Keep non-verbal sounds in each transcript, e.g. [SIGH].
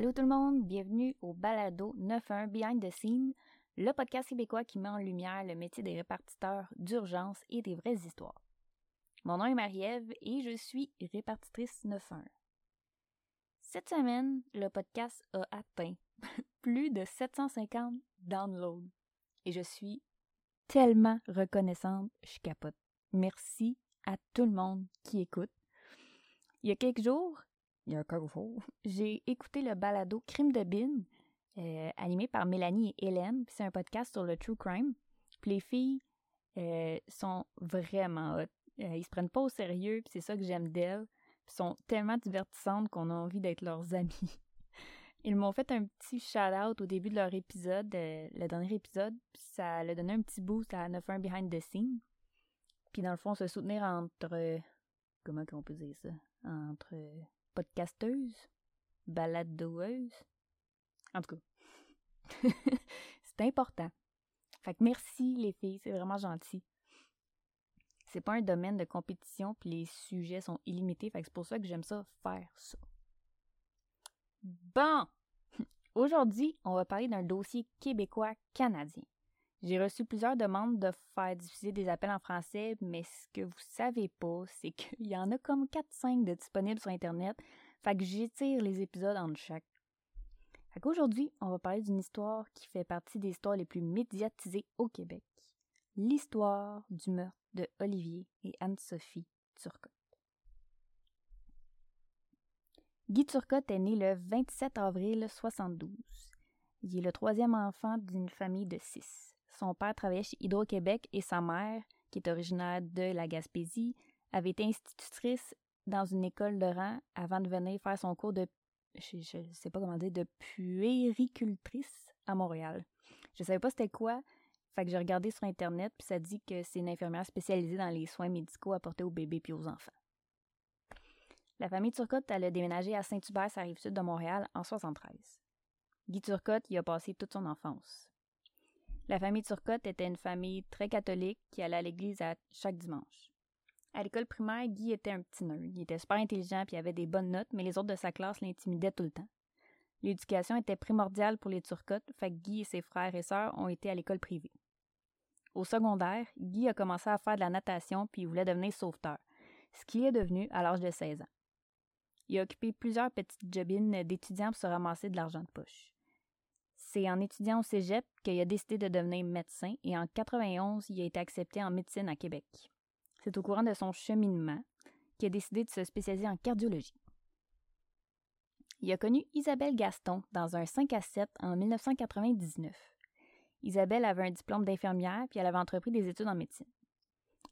Allô tout le monde, bienvenue au Balado 91 Behind the Scene, le podcast québécois qui met en lumière le métier des répartiteurs d'urgence et des vraies histoires. Mon nom est Marie-Ève et je suis répartitrice 91. Cette semaine, le podcast a atteint [LAUGHS] plus de 750 downloads et je suis tellement reconnaissante, je capote. Merci à tout le monde qui écoute. Il y a quelques jours, il y a quelques jours, j'ai écouté le balado Crime de Bin, euh, animé par Mélanie et Hélène. C'est un podcast sur le true crime. Puis les filles euh, sont vraiment hot. Euh, ils se prennent pas au sérieux, puis c'est ça que j'aime d'elles. Ils sont tellement divertissantes qu'on a envie d'être leurs [LAUGHS] amis. Ils m'ont fait un petit shout-out au début de leur épisode, le dernier épisode, puis ça leur donné un petit boost à 9 Behind the Scene. Puis dans le fond, se soutenir entre... comment qu'on peut dire ça? Entre podcasteuses, baladoueuses. En tout cas, [LAUGHS] c'est important. Fait que merci les filles, c'est vraiment gentil. C'est pas un domaine de compétition, puis les sujets sont illimités, fait que c'est pour ça que j'aime ça faire ça. Bon! [LAUGHS] Aujourd'hui, on va parler d'un dossier québécois-canadien. J'ai reçu plusieurs demandes de faire diffuser des appels en français, mais ce que vous savez pas, c'est qu'il [LAUGHS] y en a comme 4-5 de disponibles sur Internet, fait que j'étire les épisodes entre chaque. Fait qu'aujourd'hui, on va parler d'une histoire qui fait partie des histoires les plus médiatisées au Québec. L'histoire du meurtre de Olivier et Anne-Sophie Turcotte. Guy Turcotte est né le 27 avril 72. Il est le troisième enfant d'une famille de six. Son père travaillait chez Hydro-Québec et sa mère, qui est originaire de la Gaspésie, avait été institutrice dans une école de rang avant de venir faire son cours de je, ne sais pas comment dire de puéricultrice à Montréal. Je savais pas c'était quoi, fait que j'ai regardé sur internet puis ça dit que c'est une infirmière spécialisée dans les soins médicaux apportés aux bébés puis aux enfants. La famille Turcotte, elle a déménagé à Saint-Hubert, ça rive sud de Montréal, en 73. Guy Turcotte y a passé toute son enfance. La famille Turcotte était une famille très catholique qui allait à l'église chaque dimanche. À l'école primaire, Guy était un petit nerd. Il était super intelligent puis avait des bonnes notes, mais les autres de sa classe l'intimidaient tout le temps. L'éducation était primordiale pour les Turcottes, fait que Guy et ses frères et sœurs ont été à l'école privée. Au secondaire, Guy a commencé à faire de la natation puis il voulait devenir sauveteur, ce qu'il est devenu à l'âge de 16 ans. Il a occupé plusieurs petites jobines d'étudiants pour se ramasser de l'argent de poche. C'est en étudiant au cégep qu'il a décidé de devenir médecin et en 91, il a été accepté en médecine à Québec. C'est au courant de son cheminement qu'il a décidé de se spécialiser en cardiologie. Il a connu Isabelle Gaston dans un 5 à 7 en 1999. Isabelle avait un diplôme d'infirmière puis elle avait entrepris des études en médecine.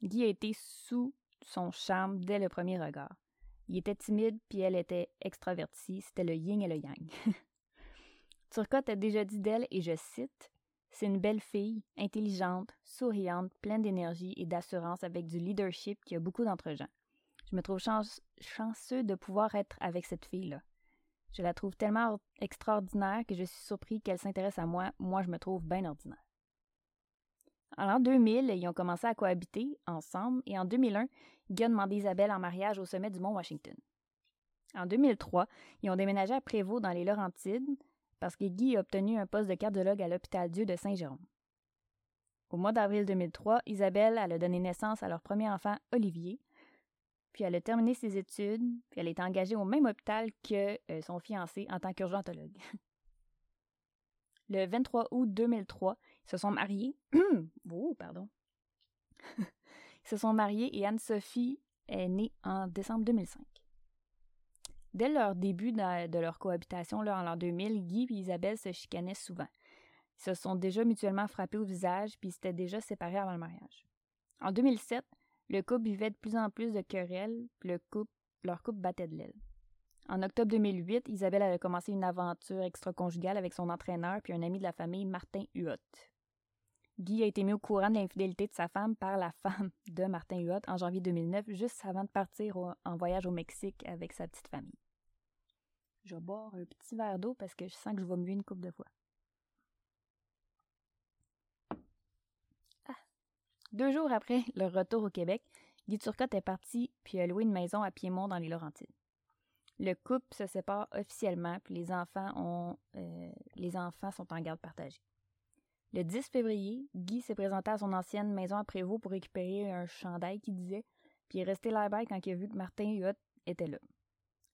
Guy a été sous son charme dès le premier regard. Il était timide puis elle était extravertie, c'était le yin et le yang. [LAUGHS] Turcotte a déjà dit d'elle, et je cite c'est une belle fille, intelligente, souriante, pleine d'énergie et d'assurance avec du leadership qui a beaucoup d'entre-gens. Je me trouve chanceux de pouvoir être avec cette fille-là. Je la trouve tellement extraordinaire que je suis surpris qu'elle s'intéresse à moi. Moi, je me trouve bien ordinaire. En l'an 2000, ils ont commencé à cohabiter ensemble et en 2001, Guy a demandé Isabelle en mariage au sommet du Mont Washington. En 2003, ils ont déménagé à Prévost dans les Laurentides parce que Guy a obtenu un poste de cardiologue à l'hôpital Dieu de Saint-Jérôme. Au mois d'avril 2003, Isabelle a donné naissance à leur premier enfant, Olivier, puis elle a terminé ses études, puis elle est engagée au même hôpital que euh, son fiancé en tant qu'urgentologue. [LAUGHS] Le 23 août 2003, ils se sont mariés. [CLEARS THROAT] oh, pardon. [LAUGHS] ils se sont mariés et Anne-Sophie est née en décembre 2005. Dès leur début de, leur cohabitation, là, en l'an 2000, Guy et Isabelle se chicanaient souvent. Ils se sont déjà mutuellement frappés au visage, puis ils s'étaient déjà séparés avant le mariage. En 2007, le couple vivait de plus en plus de querelles, puis le leur couple battait de l'aile. En octobre 2008, Isabelle avait commencé une aventure extra-conjugale avec son entraîneur puis un ami de la famille, Martin Huot. Guy a été mis au courant de l'infidélité de sa femme par la femme de Martin Huot en janvier 2009, juste avant de partir en voyage au Mexique avec sa petite famille. Je vais boire un petit verre d'eau parce que je sens que je vais me une coupe de fois. Ah. Deux jours après leur retour au Québec, Guy Turcotte est parti puis a loué une maison à Piémont dans les Laurentides. Le couple se sépare officiellement, puis les enfants, ont, euh, les enfants sont en garde partagée. Le 10 février, Guy s'est présenté à son ancienne maison à Prévost pour récupérer un chandail qui disait, puis il est resté là-bas quand il a vu que Martin Huot était là.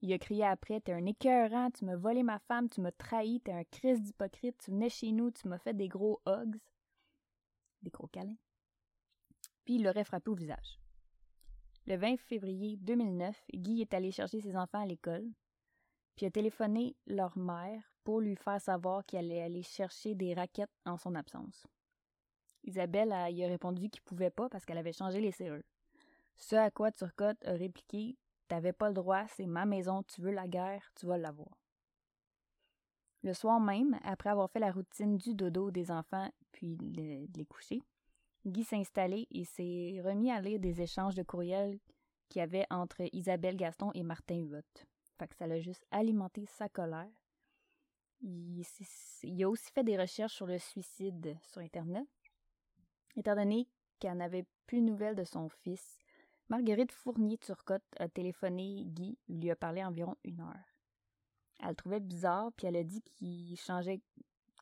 Il a crié après T'es un écœurant, tu m'as volé ma femme, tu m'as trahi, t'es un Christ d'hypocrite, tu venais chez nous, tu m'as fait des gros hugs. Des gros câlins. Puis il l'aurait frappé au visage. Le 20 février 2009, Guy est allé chercher ses enfants à l'école, puis a téléphoné leur mère pour lui faire savoir qu'il allait aller chercher des raquettes en son absence. Isabelle a, y a répondu qu'il pouvait pas parce qu'elle avait changé les serrures. Ce à quoi Turcotte a répliqué T'avais pas le droit, c'est ma maison, tu veux la guerre, tu vas l'avoir. Le soir même, après avoir fait la routine du dodo des enfants puis de les coucher, Guy s'est installé et s'est remis à lire des échanges de courriels qu'il y avait entre Isabelle Gaston et Martin Huot. Fait que ça l'a juste alimenté sa colère. Il, a aussi fait des recherches sur le suicide sur Internet. Étant donné qu'elle n'avait plus de nouvelles de son fils, Marguerite Fournier-Turcotte a téléphoné Guy, lui a parlé environ une heure. Elle le trouvait bizarre, puis elle a dit qu'il changeait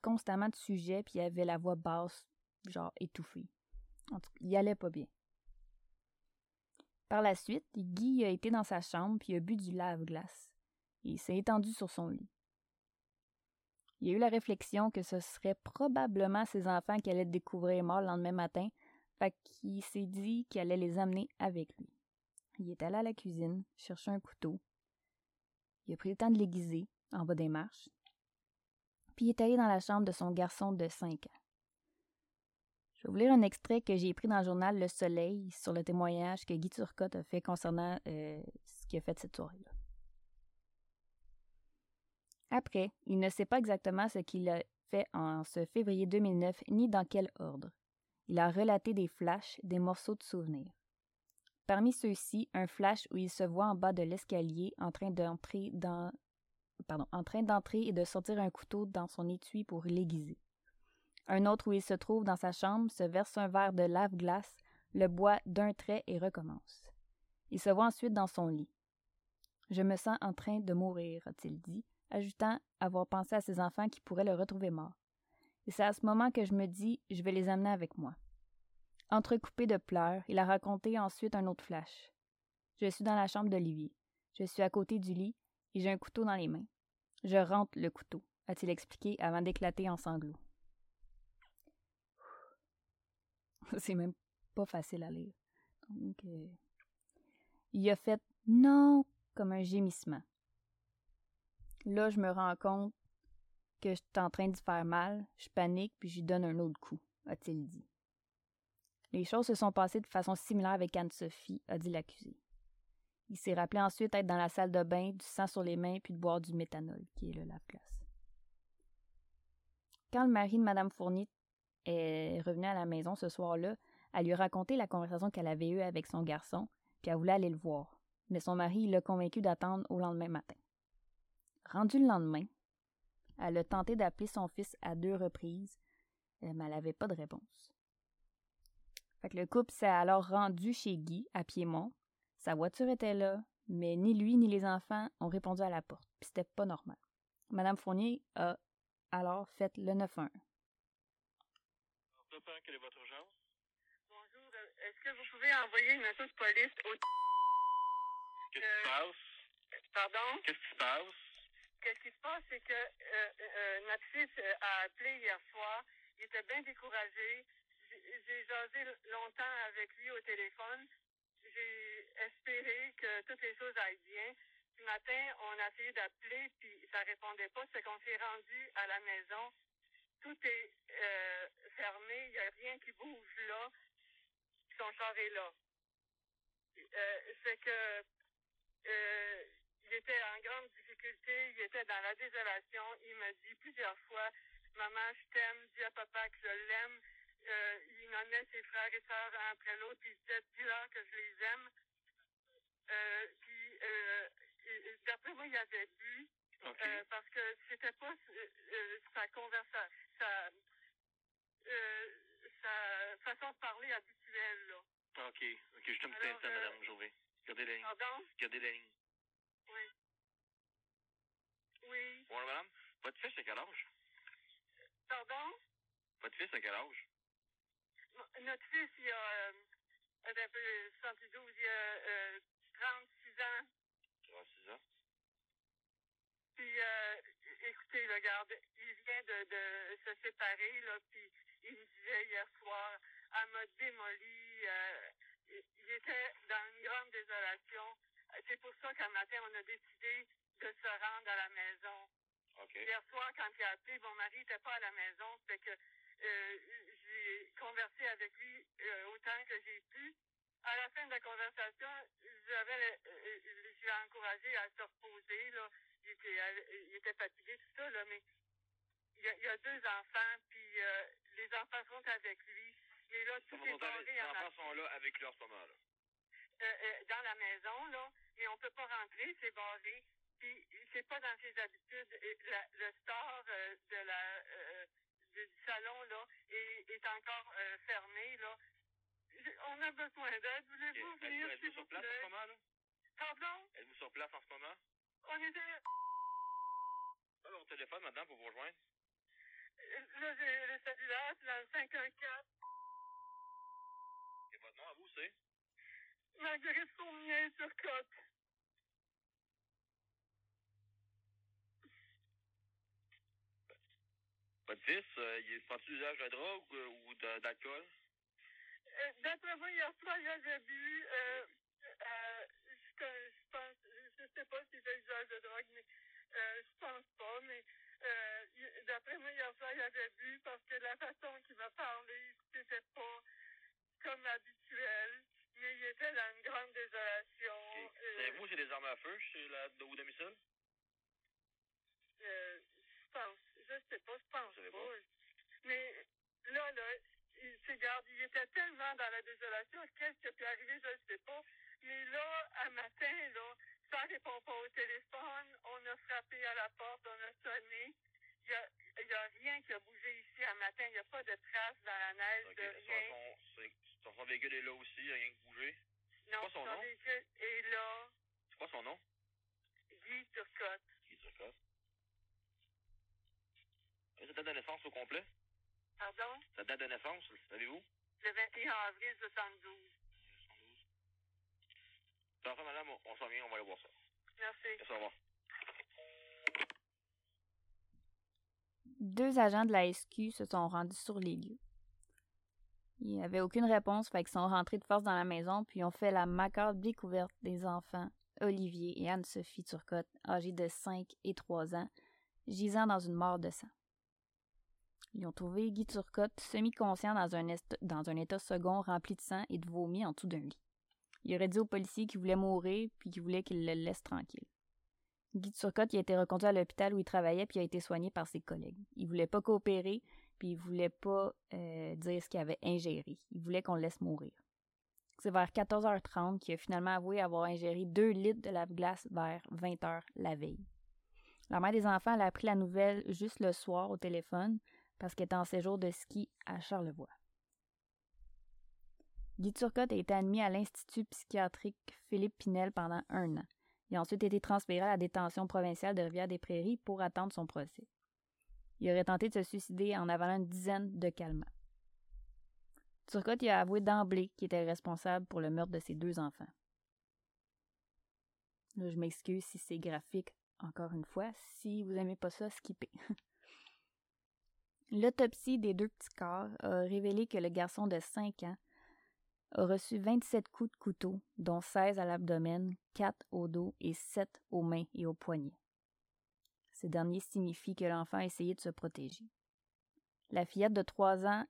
constamment de sujet, puis il avait la voix basse, genre étouffée. En tout cas, il allait pas bien. Par la suite, Guy a été dans sa chambre puis a bu du lave-glace. Il s'est étendu sur son lit. Il a eu la réflexion que ce serait probablement ses enfants qui allaient découvrir morts le lendemain matin, fait qu'il s'est dit qu'il allait les amener avec lui. Il est allé à la cuisine, chercher un couteau. Il a pris le temps de l'aiguiser, en bas des marches. Puis il est allé dans la chambre de son garçon de cinq ans. Je vais vous lire un extrait que j'ai pris dans le journal Le Soleil sur le témoignage que Guy Turcotte a fait concernant euh, ce qu'il a fait cette soirée-là. Après, il ne sait pas exactement ce qu'il a fait en ce février 2009 ni dans quel ordre. Il a relaté des flashs, des morceaux de souvenirs. Parmi ceux-ci, un flash où il se voit en bas de l'escalier en train d'entrer dans pardon, en train d'entrer et de sortir un couteau dans son étui pour l'aiguiser. Un autre où il se trouve dans sa chambre se verse un verre de lave-glace, le boit d'un trait et recommence. Il se voit ensuite dans son lit. Je me sens en train de mourir, a-t-il dit, ajoutant avoir pensé à ses enfants qui pourraient le retrouver mort. Et c'est à ce moment que je me dis je vais les amener avec moi. Entrecoupé de pleurs, il a raconté ensuite un autre flash. Je suis dans la chambre d'Olivier. Je suis à côté du lit et j'ai un couteau dans les mains. Je rentre le couteau, a-t-il expliqué avant d'éclater en sanglots. C'est même pas facile à lire. Euh, il a fait non comme un gémissement. Là, je me rends compte que je suis en train de faire mal, je panique puis j'y donne un autre coup, a-t-il dit. Les choses se sont passées de façon similaire avec Anne-Sophie, a dit l'accusé. Il s'est rappelé ensuite être dans la salle de bain, du sang sur les mains, puis de boire du méthanol, qui est le lave-glace. Quand le mari de Mme Fournier est revenue à la maison ce soir-là, elle lui a la conversation qu'elle avait eue avec son garçon, puis elle voulait aller le voir. Mais son mari l'a convaincu d'attendre au lendemain matin. Rendu le lendemain, elle a tenté d'appeler son fils à deux reprises, euh, mais elle n'avait pas de réponse. Fait le couple s'est alors rendu chez Guy, à Piémont. Sa voiture était là, mais ni lui ni les enfants ont répondu à la porte, puis c'était pas normal. Madame Fournier a alors fait le 911 quelle est votre urgence? Bonjour, euh, est-ce que vous pouvez envoyer une auto de police au... Qu'est-ce qui se passe? Pardon? Qu'est-ce qui se passe? Qu'est-ce qui se passe, c'est que euh, euh, notre fils a appelé hier soir. Il était bien découragé. J'ai jasé longtemps avec lui au téléphone. J'ai espéré que toutes les choses aillent bien. Ce matin, on a essayé d'appeler, puis ça répondait pas. C'est qu'on s'est rendu à la maison tout est euh, fermé, il n'y a rien qui bouge là, son char est là. Euh, c'est que euh, il était en grande difficulté, il était dans la désolation, il m'a dit plusieurs fois, Maman, je t'aime, dis à papa que je l'aime. Euh, il nommait ses frères et sœurs un après l'autre, puis il disait dis-leur que je les aime. Euh, puis euh, d'après moi, il avait bu. Okay. Euh, parce que c'était pas euh, sa conversation, sa, sa façon de parler habituelle, là. OK. OK, je te petit instant, Madame Jouvet. Gardez la ligne. Pardon? Gardez la ligne. Oui. Votre fils a quel âge? Pardon? Votre fils a quel âge? M- Notre fils, il a, euh, un peu 72, il a euh, 36 ans. 36 ans. Puis, euh, écoutez, là, regarde, il vient de, de se séparer, là, puis il me disait hier soir, elle m'a démoli, euh, il était dans une grande désolation. C'est pour ça qu'un matin, on a décidé de se rendre à la maison. Hier soir, quand il a appelé, mon mari n'était pas à la maison, fait que euh, j'ai conversé avec lui euh, autant que j'ai pu. À la fin de la conversation, j'avais, euh, je l'ai encouragé à se reposer, là. Il était, il était fatigué, tout ça, là, mais il y a, il y a deux enfants, puis euh, les enfants sont avec lui. Mais là, tout est Les barré en enfants sont là avec lui en ce moment, la maison, là, mais on peut pas rentrer, c'est barré. Puis c'est pas dans ses habitudes. Et la- le store euh, de la euh, du salon là est, est encore euh, fermé là. On a besoin d'aide. Voulez-vous Êtes-vous venir, êtes-vous sur place en ce moment, là? Pardon? Êtes-vous sur place en ce moment? On était. Ah, mon téléphone, madame, pour vous rejoindre. Là, j'ai le cellulaire, c'est dans le 514. Et votre nom à vous, c'est? Marguerite Fournier sur Côte. Votre fils, euh, il est pas usage de drogue euh, ou de- d'alcool? Euh, D'après moi, hier soir, il avait bu, euh, je, pense, je sais pas s'il fait usage de drogue, mais je pense pas, mais d'après moi, hier soir, il avait bu parce que la façon qu'il m'a parlé, c'était pas comme habituel, était dans une grande désolation. Ok. euh, Savez-vous c'est des armes à feu chez la, au domicile? euh, je pense, je sais pas, je pense Vous pas. pas? Mais là, là, il, garde, il était tellement dans la désolation, qu'est-ce qui a pu arriver, je ne sais pas. Mais là, un matin, là, ça répond pas au téléphone, on a frappé à la porte, on a sonné. Il y a, il y a rien qui a bougé ici un matin, il n'y a pas de traces dans la neige, Ok. de rien. Son, son, véhicule est là aussi, il n'y a rien qui bougé. non, quoi son son nom? véhicule est là, C'est quoi son nom? Guy Turcotte. Est ça? Et sa date de naissance au complet? Pardon? Sa date de naissance, savez-vous? Le 21 avril 72. Enfin, madame, on, on s'en vient, on va aller voir ça. Merci. Merci, au revoir. Deux agents de la SQ se sont rendus sur les lieux. Il n'y avait aucune réponse, fait qu'ils sont rentrés de force dans la maison, puis ont fait la macabre découverte des enfants, Olivier et Anne-Sophie Turcotte, âgés de 5 et 3 ans, gisant dans une mare de sang. Ils ont trouvé Guy Turcotte semi-conscient dans un, est- dans un état second rempli de sang et de vomi en dessous d'un lit. Il aurait dit aux policiers qu'il voulait mourir, puis qu'il voulait qu'ils le laissent tranquille. Guy Turcotte il a été reconduit à l'hôpital où il travaillait puis a été soigné par ses collègues. Il voulait pas coopérer puis il voulait pas euh, dire ce qu'il avait ingéré. Il voulait qu'on le laisse mourir. C'est vers 14h30 qu'il a finalement avoué avoir ingéré 2 litres de lave-glace vers 20h la veille. La mère des enfants a appris la nouvelle juste le soir au téléphone parce qu'elle était en séjour de ski à Charlevoix. Guy Turcotte a été admis à l'Institut psychiatrique Philippe Pinel pendant un an. Il a ensuite été transféré à la détention provinciale de Rivière-des-Prairies pour attendre son procès. Il aurait tenté de se suicider en avalant une dizaine de calmants. Turcotte a avoué d'emblée qu'il était responsable pour le meurtre de ses deux enfants. Là, je m'excuse si c'est graphique, encore une fois. Si vous aimez pas ça, skippez. [LAUGHS] L'autopsie des deux petits corps a révélé que le garçon de 5 ans a reçu 27 coups de couteau, dont 16 à l'abdomen, 4 au dos et 7 aux mains et aux poignets. Ces derniers signifient que l'enfant a essayé de se protéger. La fillette de 3 ans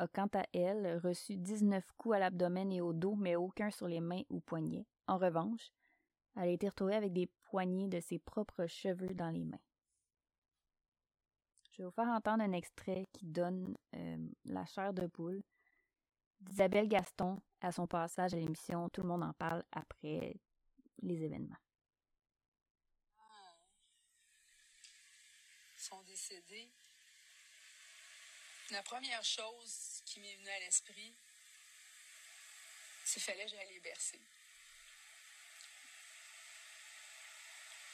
a quant à elle reçu 19 coups à l'abdomen et au dos, mais aucun sur les mains ou poignets. En revanche, elle a été retrouvée avec des poignées de ses propres cheveux dans les mains. Je vais vous faire entendre un extrait qui donne euh, la chair de poule d'Isabelle Gaston à son passage à l'émission Tout le monde en parle après les événements. Sont décédés, la première chose qui m'est venue à l'esprit, c'est fallait que j'aille les bercer.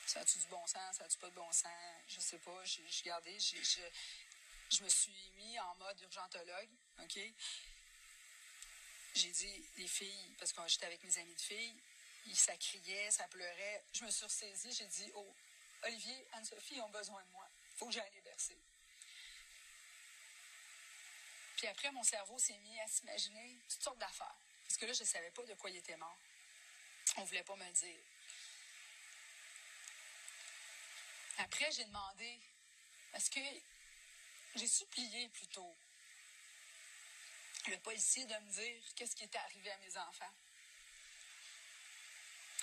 Ça a-tu du bon sens? Ça a-tu pas de bon sens? Je sais pas. J'ai regardé. Je, je me suis mis en mode urgentologue. OK? J'ai dit, les filles, parce que j'étais avec mes amis de filles, ça criait, ça pleurait. Je me suis ressaisie. J'ai dit, oh, Olivier, Anne-Sophie ont besoin de moi. Faut que j'aille les bercer. Puis après, mon cerveau s'est mis à s'imaginer toutes sortes d'affaires. Parce que là, je ne savais pas de quoi il était mort. On ne voulait pas me le dire. Après, j'ai demandé, parce que j'ai supplié plutôt le policier de me dire qu'est-ce qui était arrivé à mes enfants?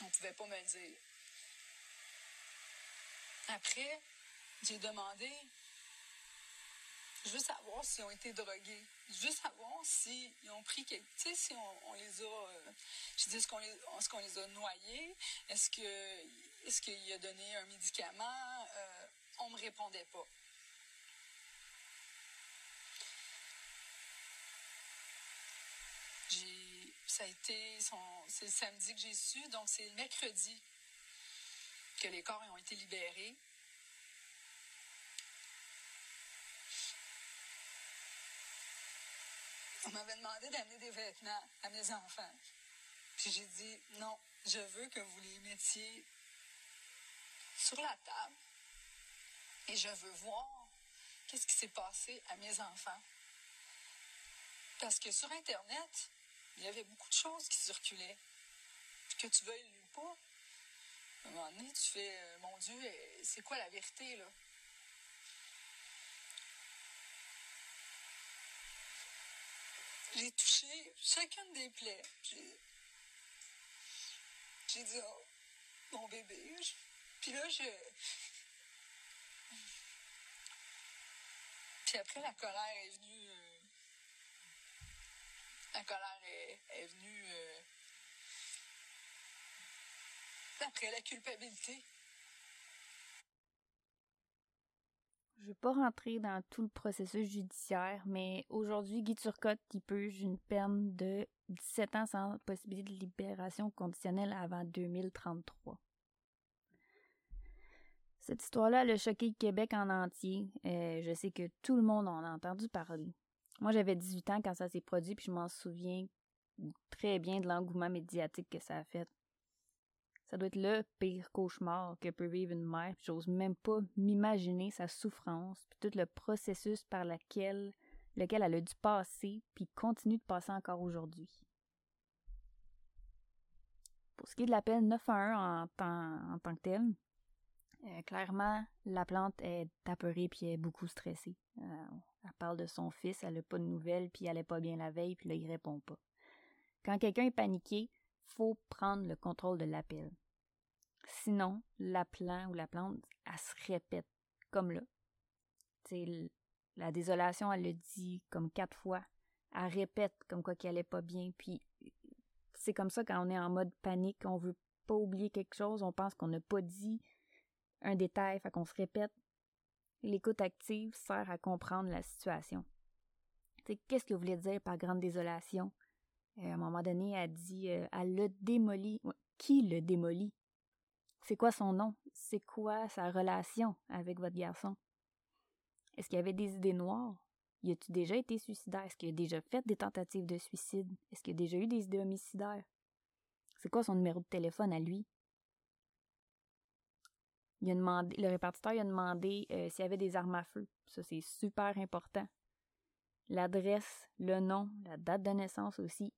On ne pouvait pas me le dire. Après, j'ai demandé, je veux savoir s'ils ont été drogués. Je veux savoir s'ils ont pris quelque... Tu sais, si on, les a... Euh, je dis, est-ce qu'on les, a noyés? Est-ce que est-ce qu'il a donné un médicament? Euh, on me répondait pas. ça a été c'est le samedi que j'ai su, donc c'est le mercredi que les corps ont été libérés. On m'avait demandé d'amener des vêtements à mes enfants. Puis j'ai dit non, je veux que vous les mettiez sur la table et je veux voir qu'est-ce qui s'est passé à mes enfants. Parce que sur Internet, il y avait beaucoup de choses qui circulaient. que tu veuilles ou pas, à un moment donné, tu fais, euh, mon Dieu, euh, c'est quoi la vérité, là? J'ai touché chacune des plaies. J'ai dit, oh, mon bébé. Puis là, je. Puis après, la colère est venue. Euh, la colère est, venue. Euh, après la culpabilité. Je ne vais pas rentrer dans tout le processus judiciaire, mais aujourd'hui, Guy Turcotte qui purge une peine de 17 ans sans possibilité de libération conditionnelle avant 2033. Cette histoire-là, a choqué le Québec en entier. Euh, je sais que tout le monde en a entendu parler. Moi, j'avais 18 ans quand ça s'est produit, puis je m'en souviens très bien de l'engouement médiatique que ça a fait. Ça doit être le pire cauchemar que peut vivre une mère, j'ose même pas m'imaginer sa souffrance, puis tout le processus par lequel, lequel elle a dû passer, puis continue de passer encore aujourd'hui. Pour ce qui est de l'appel 911 en tant, en tant que tel, euh, clairement, la plante est apeurée puis est beaucoup stressée. Euh, elle parle de son fils, elle n'a pas de nouvelles, puis elle est pas bien la veille, puis là, il répond pas. Quand quelqu'un est paniqué, faut prendre le contrôle de l'appel. Sinon, la plante ou la plante, elle se répète, comme là. La désolation, elle le dit comme quatre fois. Elle répète comme quoi qu'elle est pas bien, puis c'est comme ça quand on est en mode panique, on veut pas oublier quelque chose, on pense qu'on n'a pas dit un détail, fait qu'on se répète. L'écoute active sert à comprendre la situation. Qu'est-ce que vous voulez dire par grande désolation? Euh, à un moment donné, elle dit euh, elle le démolit. Qui le démolit? C'est quoi son nom? C'est quoi sa relation avec votre garçon? Est-ce qu'il avait des idées noires? Y a-tu déjà été suicidaire? Est-ce qu'il a déjà fait des tentatives de suicide? Est-ce qu'il a déjà eu des idées homicidaires? C'est quoi son numéro de téléphone à lui? Il a demandé, le répartiteur a demandé euh, s'il y avait des armes à feu. Ça, c'est super important. L'adresse, le nom, la date de naissance aussi.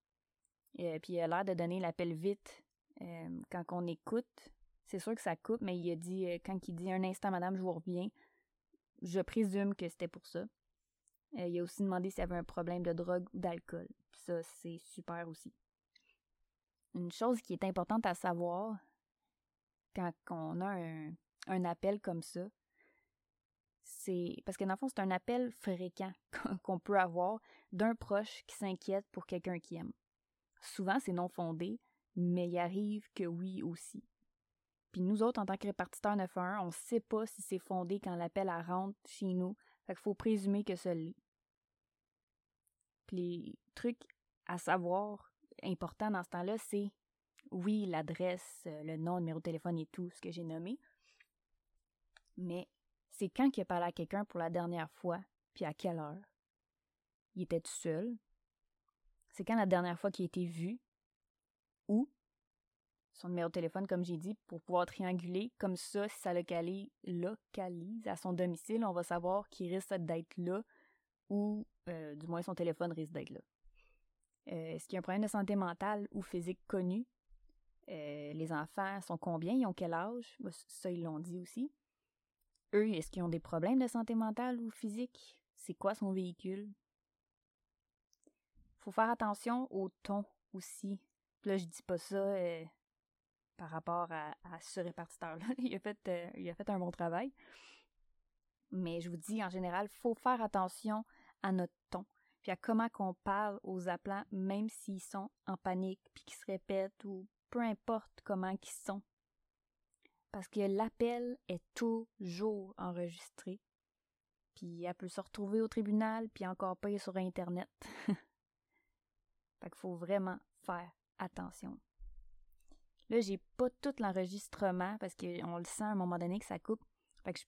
Euh, puis il a l'air de donner l'appel vite. Euh, quand on écoute, c'est sûr que ça coupe, mais il a dit, quand il dit un instant, madame, je vous reviens, je présume que c'était pour ça. il a aussi demandé s'il y avait un problème de drogue ou d'alcool. Ça, c'est super aussi. Une chose qui est importante à savoir quand on a un, un appel comme ça, c'est parce que dans le fond, c'est un appel fréquent [LAUGHS] qu'on peut avoir d'un proche qui s'inquiète pour quelqu'un qui aime. Souvent, c'est non fondé, mais il arrive que oui aussi. Puis nous autres, en tant que répartiteur 911, on ne sait pas si c'est fondé quand l'appel rentre chez nous. Fait qu'il faut présumer que ça l'est. Puis les trucs à savoir importants dans ce temps-là, c'est oui, l'adresse, le nom, le numéro de téléphone et tout ce que j'ai nommé, Mais c'est quand qu'il a parlé à quelqu'un pour la dernière fois, puis à quelle heure? Il était tout seul? C'est quand la dernière fois qu'il a été vu? Où? Son numéro de téléphone, comme j'ai dit, pour pouvoir trianguler. Comme ça, si ça localise, localise à son domicile, on va savoir qu'il risque d'être là ou euh, du moins son téléphone risque d'être là. Euh, est-ce qu'il y a un problème de santé mentale ou physique connu? Euh, les enfants sont combien? Ils ont quel âge? Ça, ils l'ont dit aussi. Eux, est-ce qu'ils ont des problèmes de santé mentale ou physique? C'est quoi son véhicule? Faut faire attention au ton aussi. Là, je dis pas ça euh, par rapport à, ce répartiteur-là. [LAUGHS] il, a fait, euh, il a fait un bon travail. Mais je vous dis, en général, faut faire attention à notre ton, puis à comment qu'on parle aux appelants, même s'ils sont en panique, puis qu'ils se répètent, ou peu importe comment ils sont parce que l'appel est toujours enregistré. Puis elle peut se retrouver au tribunal, puis encore pas sur Internet. [LAUGHS] fait qu'il faut vraiment faire attention. Là, j'ai pas tout l'enregistrement parce qu'on le sent à un moment donné que ça coupe. Fait que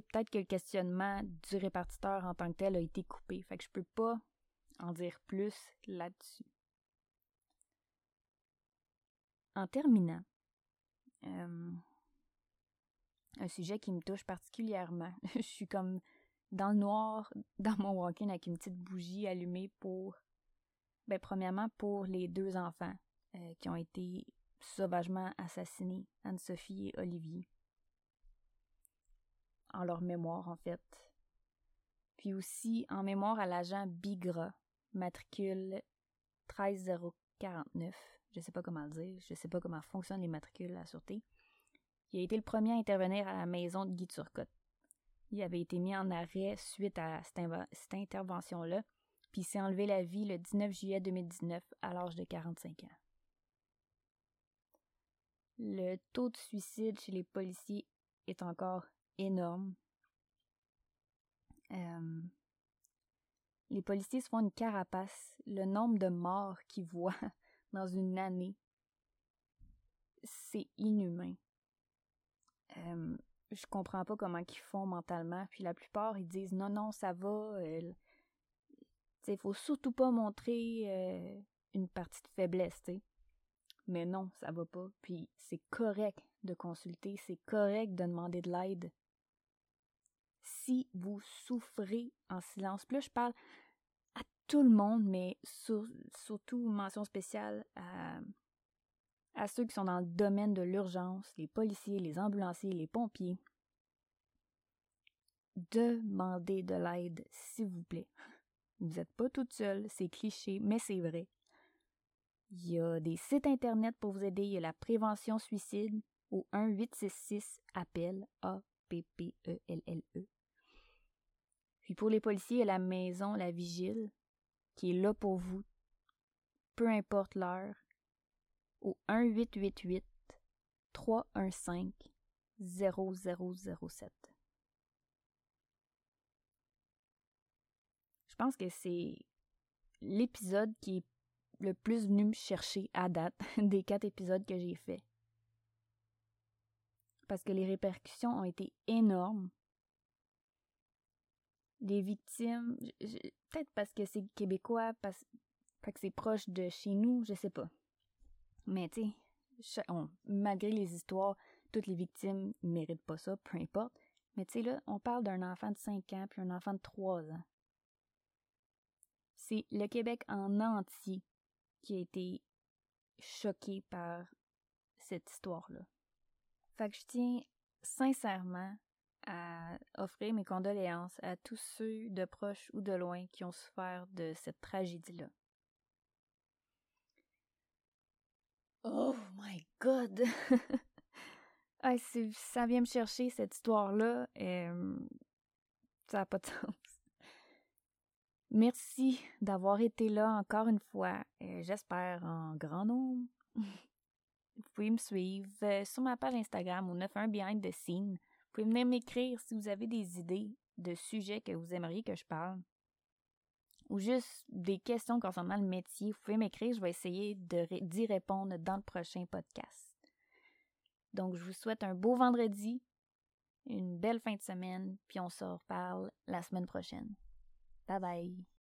peut-être que le questionnement du répartiteur en tant que tel a été coupé. Fait que je peux pas en dire plus là-dessus. En terminant, euh, un sujet qui me touche particulièrement. [LAUGHS] je suis comme dans le noir, dans mon walk-in avec une petite bougie allumée pour, ben, premièrement pour les deux enfants euh, qui ont été sauvagement assassinés, Anne-Sophie et Olivier. En leur mémoire, en fait. Puis aussi en mémoire à l'agent Bigra, matricule 13049. Je sais pas comment le dire, je sais pas comment fonctionnent les matricules à la sûreté. Il a été le premier à intervenir à la maison de Guy Turcotte. Il avait été mis en arrêt suite à cette, intervention-là, puis s'est enlevé la vie le 19 juillet 2019 à l'âge de 45 ans. Le taux de suicide chez les policiers est encore énorme. Euh, les policiers se font une carapace. Le nombre de morts qu'ils voient [LAUGHS] dans une année, c'est inhumain. Euh, je comprends pas comment ils font mentalement. Puis la plupart, ils disent non, non, ça va. Il faut surtout pas montrer euh, une partie de faiblesse. Mais non, ça va pas. Puis c'est correct de consulter, c'est correct de demander de l'aide. Si vous souffrez en silence, plus je parle à tout le monde, mais surtout mention spéciale à à ceux qui sont dans le domaine de l'urgence, les policiers, les ambulanciers, les pompiers. Demandez de l'aide, s'il vous plaît. Vous n'êtes pas toute seule, c'est cliché, mais c'est vrai. Il y a des sites internet pour vous aider. Il y a la prévention suicide au 1-866 appel A-P-P-E-L-L-E. E. Puis pour les policiers, il y a la maison, la vigile, qui est là pour vous, peu importe l'heure, au 1-888 Je pense que c'est l'épisode qui est le plus venu me chercher à date [LAUGHS] des quatre épisodes que j'ai faits. Parce que les répercussions ont été énormes. Les victimes, peut-être parce que c'est québécois, parce que c'est proche de chez nous, je sais pas. Mais tu sais, malgré les histoires, toutes les victimes méritent pas ça, peu importe. Mais tu sais, là, on parle d'un enfant de 5 ans puis un enfant de 3 ans. C'est le Québec en entier qui a été choqué par cette histoire-là. Fait que je tiens sincèrement à offrir mes condoléances à tous ceux de proches ou de loin qui ont souffert de cette tragédie-là. Oh my God! [LAUGHS] ça vient me chercher, cette histoire-là. ça n'a pas de sens. Merci d'avoir été là encore une fois. J'espère en grand nombre. [LAUGHS] Vous pouvez me suivre euh, sur ma page Instagram au 91 Behind the Scene. Vous pouvez venir m'écrire si vous avez des idées de sujets que vous aimeriez que je parle ou juste des questions concernant le métier, vous pouvez m'écrire, je vais essayer d'y répondre dans le prochain podcast. Donc, je vous souhaite un beau vendredi. une belle fin de semaine, puis on se reparle la semaine prochaine. 拜拜。